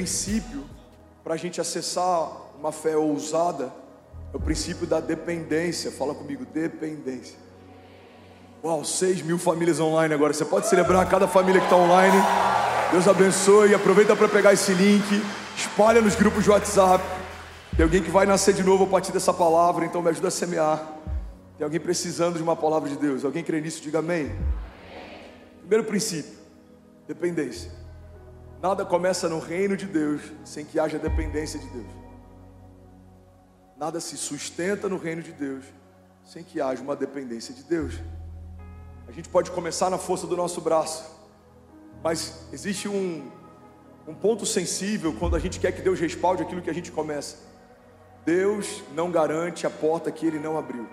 princípio para a gente acessar uma fé ousada é o princípio da dependência. Fala comigo, dependência. Uau, 6 mil famílias online agora. Você pode celebrar cada família que está online. Deus abençoe. Aproveita para pegar esse link. Espalha nos grupos de WhatsApp. Tem alguém que vai nascer de novo a partir dessa palavra, então me ajuda a semear. Tem alguém precisando de uma palavra de Deus. Alguém crê nisso? Diga amém. Primeiro princípio: dependência. Nada começa no reino de Deus sem que haja dependência de Deus. Nada se sustenta no reino de Deus sem que haja uma dependência de Deus. A gente pode começar na força do nosso braço, mas existe um, um ponto sensível quando a gente quer que Deus respalde aquilo que a gente começa. Deus não garante a porta que Ele não abriu.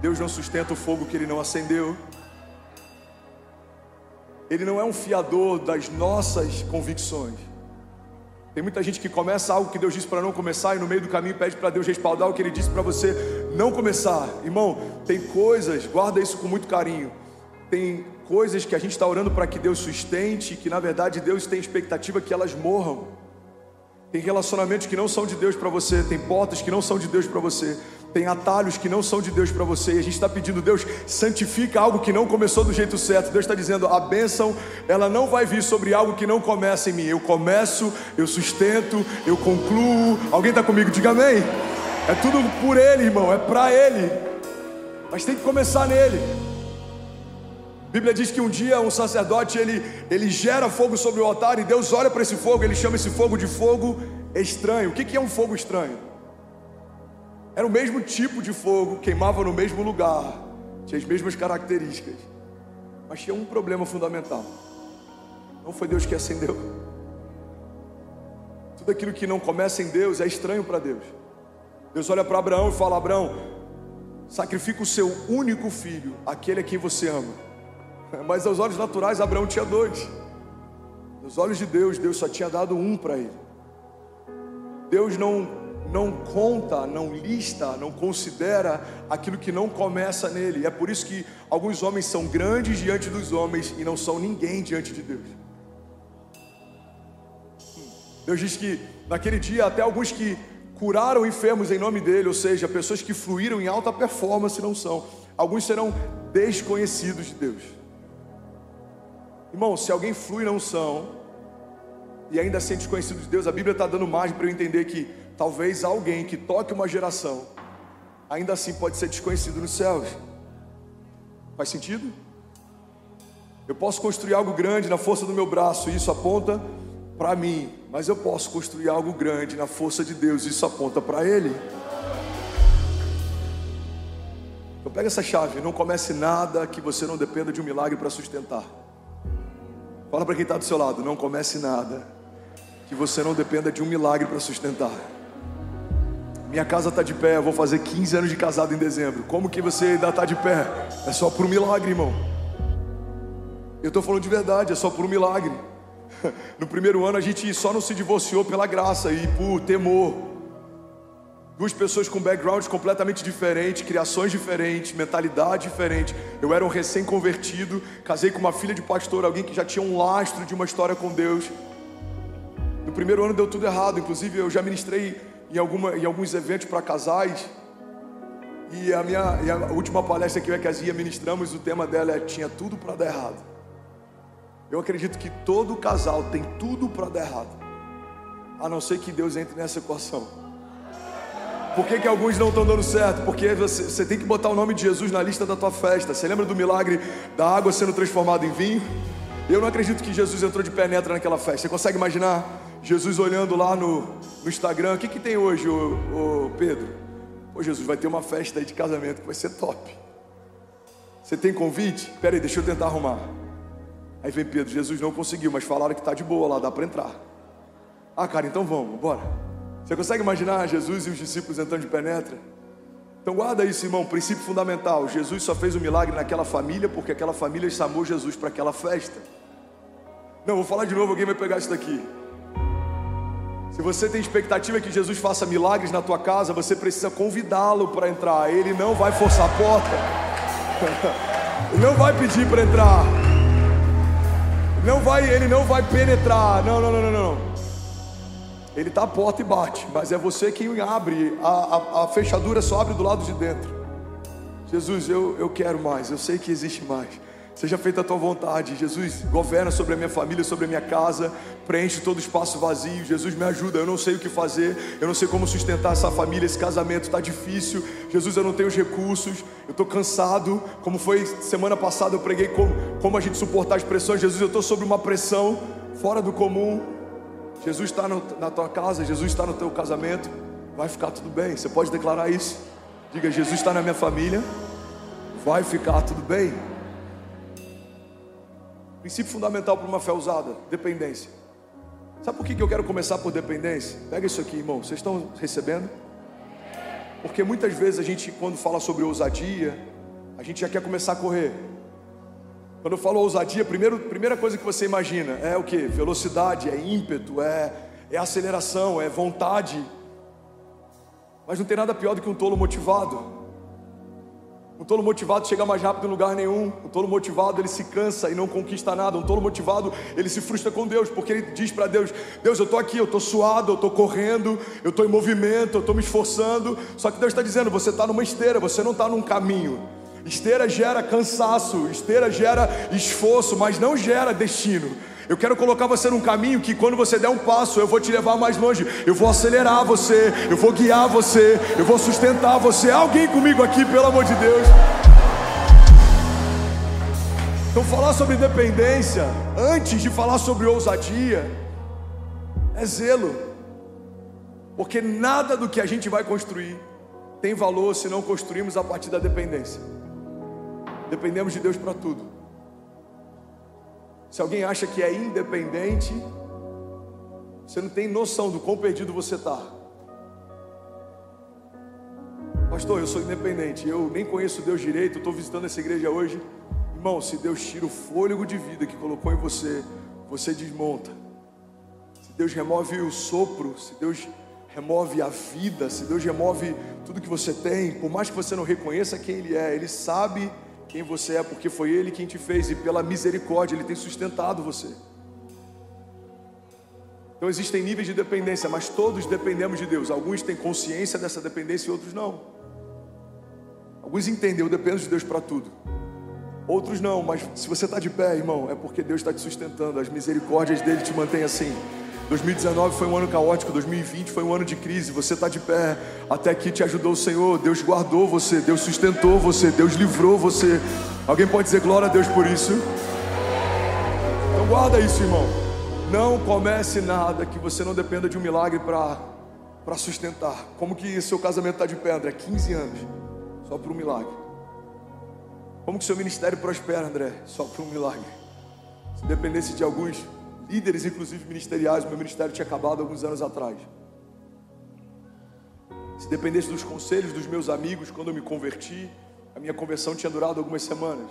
Deus não sustenta o fogo que Ele não acendeu. Ele não é um fiador das nossas convicções. Tem muita gente que começa algo que Deus disse para não começar e no meio do caminho pede para Deus respaldar o que Ele disse para você não começar. Irmão, tem coisas, guarda isso com muito carinho. Tem coisas que a gente está orando para que Deus sustente, que na verdade Deus tem expectativa que elas morram. Tem relacionamentos que não são de Deus para você, tem portas que não são de Deus para você, tem atalhos que não são de Deus para você. E a gente está pedindo, Deus, santifica algo que não começou do jeito certo. Deus está dizendo, a bênção, ela não vai vir sobre algo que não começa em mim. Eu começo, eu sustento, eu concluo. Alguém está comigo? Diga amém. É tudo por Ele, irmão, é para Ele. Mas tem que começar nele. A Bíblia diz que um dia um sacerdote ele, ele gera fogo sobre o altar e Deus olha para esse fogo, ele chama esse fogo de fogo estranho. O que, que é um fogo estranho? Era o mesmo tipo de fogo, queimava no mesmo lugar, tinha as mesmas características, mas tinha um problema fundamental. Não foi Deus que acendeu. Tudo aquilo que não começa em Deus é estranho para Deus. Deus olha para Abraão e fala: Abraão, sacrifica o seu único filho, aquele a quem você ama. Mas aos olhos naturais, Abraão tinha dois. Nos olhos de Deus, Deus só tinha dado um para ele. Deus não não conta, não lista, não considera aquilo que não começa nele. É por isso que alguns homens são grandes diante dos homens e não são ninguém diante de Deus. Deus diz que naquele dia até alguns que curaram enfermos em nome dele, ou seja, pessoas que fluíram em alta performance não são. Alguns serão desconhecidos de Deus. Irmão, se alguém flui não são e ainda ser desconhecido de Deus, a Bíblia está dando margem para eu entender que Talvez alguém que toque uma geração, ainda assim pode ser desconhecido nos céus. Faz sentido? Eu posso construir algo grande na força do meu braço, e isso aponta para mim, mas eu posso construir algo grande na força de Deus, e isso aponta para Ele. Então pega essa chave, não comece nada que você não dependa de um milagre para sustentar. Fala para quem está do seu lado, não comece nada que você não dependa de um milagre para sustentar. Minha casa está de pé, eu vou fazer 15 anos de casado em dezembro. Como que você ainda está de pé? É só por um milagre, irmão. Eu estou falando de verdade, é só por um milagre. No primeiro ano a gente só não se divorciou pela graça e por temor. Duas pessoas com backgrounds completamente diferentes, criações diferentes, mentalidade diferente. Eu era um recém-convertido, casei com uma filha de pastor, alguém que já tinha um lastro de uma história com Deus. No primeiro ano deu tudo errado, inclusive eu já ministrei em, alguma, em alguns eventos para casais. E a minha e a última palestra que eu e a Casia ministramos, o tema dela é Tinha tudo para dar errado. Eu acredito que todo casal tem tudo para dar errado, a não ser que Deus entre nessa equação. Por que, que alguns não estão dando certo? Porque você, você tem que botar o nome de Jesus na lista da tua festa. Você lembra do milagre da água sendo transformada em vinho? Eu não acredito que Jesus entrou de penetra naquela festa. Você consegue imaginar? Jesus olhando lá no, no Instagram, o que, que tem hoje, ô, ô Pedro? Ô Jesus, vai ter uma festa aí de casamento que vai ser top. Você tem convite? Pera aí, deixa eu tentar arrumar. Aí vem Pedro, Jesus não conseguiu, mas falaram que está de boa lá, dá para entrar. Ah, cara, então vamos, bora. Você consegue imaginar Jesus e os discípulos entrando de penetra? Então guarda isso, irmão, princípio fundamental. Jesus só fez o um milagre naquela família porque aquela família chamou Jesus para aquela festa. Não, vou falar de novo, alguém vai pegar isso daqui. Se você tem expectativa que Jesus faça milagres na tua casa, você precisa convidá-lo para entrar. Ele não vai forçar a porta. Ele não vai pedir para entrar. Não vai, ele não vai penetrar. Não, não, não, não, não. Ele está à porta e bate, mas é você quem abre. A, a, a fechadura só abre do lado de dentro. Jesus, eu, eu quero mais. Eu sei que existe mais. Seja feita a tua vontade, Jesus. Governa sobre a minha família, sobre a minha casa. Preenche todo o espaço vazio. Jesus, me ajuda. Eu não sei o que fazer. Eu não sei como sustentar essa família. Esse casamento está difícil. Jesus, eu não tenho os recursos. Eu estou cansado. Como foi semana passada, eu preguei como, como a gente suportar as pressões. Jesus, eu estou sob uma pressão fora do comum. Jesus está na tua casa. Jesus está no teu casamento. Vai ficar tudo bem. Você pode declarar isso? Diga: Jesus está na minha família. Vai ficar tudo bem. Princípio fundamental para uma fé usada: dependência. Sabe por que eu quero começar por dependência? Pega isso aqui, irmão. Vocês estão recebendo? Porque muitas vezes a gente, quando fala sobre ousadia, a gente já quer começar a correr. Quando eu falo ousadia, primeiro, primeira coisa que você imagina é o que? Velocidade, é ímpeto, é, é aceleração, é vontade. Mas não tem nada pior do que um tolo motivado. Um tolo motivado chega mais rápido em lugar nenhum. Um tolo motivado ele se cansa e não conquista nada. Um tolo motivado ele se frustra com Deus, porque ele diz para Deus: Deus, eu estou aqui, eu estou suado, eu estou correndo, eu estou em movimento, eu estou me esforçando. Só que Deus está dizendo: você está numa esteira, você não está num caminho. Esteira gera cansaço, esteira gera esforço, mas não gera destino. Eu quero colocar você num caminho que quando você der um passo, eu vou te levar mais longe. Eu vou acelerar você, eu vou guiar você, eu vou sustentar você. Alguém comigo aqui, pelo amor de Deus. Então, falar sobre dependência, antes de falar sobre ousadia, é zelo. Porque nada do que a gente vai construir tem valor se não construirmos a partir da dependência. Dependemos de Deus para tudo. Se alguém acha que é independente, você não tem noção do quão perdido você está. Pastor, eu sou independente, eu nem conheço Deus direito, estou visitando essa igreja hoje. Irmão, se Deus tira o fôlego de vida que colocou em você, você desmonta. Se Deus remove o sopro, se Deus remove a vida, se Deus remove tudo que você tem, por mais que você não reconheça quem Ele é, Ele sabe quem você é, porque foi Ele quem te fez e pela misericórdia Ele tem sustentado você. Então existem níveis de dependência, mas todos dependemos de Deus. Alguns têm consciência dessa dependência e outros não. Alguns entendem, eu dependo de Deus para tudo. Outros não, mas se você está de pé, irmão, é porque Deus está te sustentando. As misericórdias dele te mantêm assim. 2019 foi um ano caótico, 2020 foi um ano de crise. Você está de pé, até aqui te ajudou o Senhor. Deus guardou você, Deus sustentou você, Deus livrou você. Alguém pode dizer glória a Deus por isso? Então guarda isso, irmão. Não comece nada que você não dependa de um milagre para sustentar. Como que seu casamento está de pé, André? 15 anos, só por um milagre. Como que seu ministério prospera, André? Só por um milagre. Se dependesse de alguns líderes, inclusive ministeriais. Meu ministério tinha acabado alguns anos atrás. Se dependesse dos conselhos dos meus amigos quando eu me converti, a minha conversão tinha durado algumas semanas.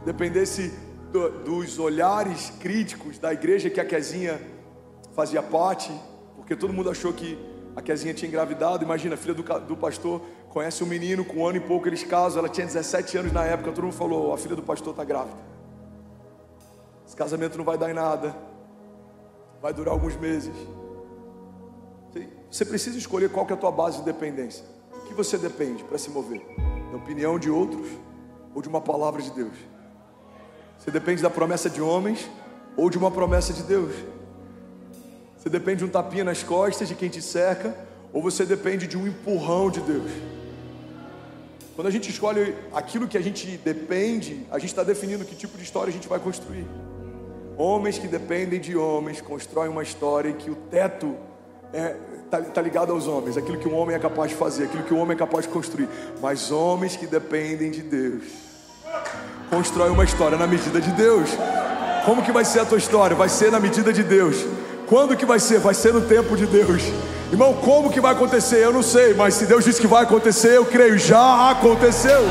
Se dependesse do, dos olhares críticos da igreja que a Quezinha fazia parte, porque todo mundo achou que a Quezinha tinha engravidado. Imagina, a filha do, do pastor conhece um menino com um ano e pouco, eles casam, ela tinha 17 anos na época, todo mundo falou: a filha do pastor está grávida. Esse casamento não vai dar em nada. Vai durar alguns meses. Você precisa escolher qual que é a tua base de dependência. O que você depende para se mover? Da opinião de outros ou de uma palavra de Deus? Você depende da promessa de homens ou de uma promessa de Deus? Você depende de um tapinha nas costas de quem te cerca ou você depende de um empurrão de Deus? Quando a gente escolhe aquilo que a gente depende, a gente está definindo que tipo de história a gente vai construir. Homens que dependem de homens constroem uma história em que o teto está é, tá, tá ligado aos homens, aquilo que um homem é capaz de fazer, aquilo que um homem é capaz de construir. Mas homens que dependem de Deus constroem uma história na medida de Deus. Como que vai ser a tua história? Vai ser na medida de Deus. Quando que vai ser? Vai ser no tempo de Deus. Irmão, como que vai acontecer? Eu não sei, mas se Deus disse que vai acontecer, eu creio, já aconteceu.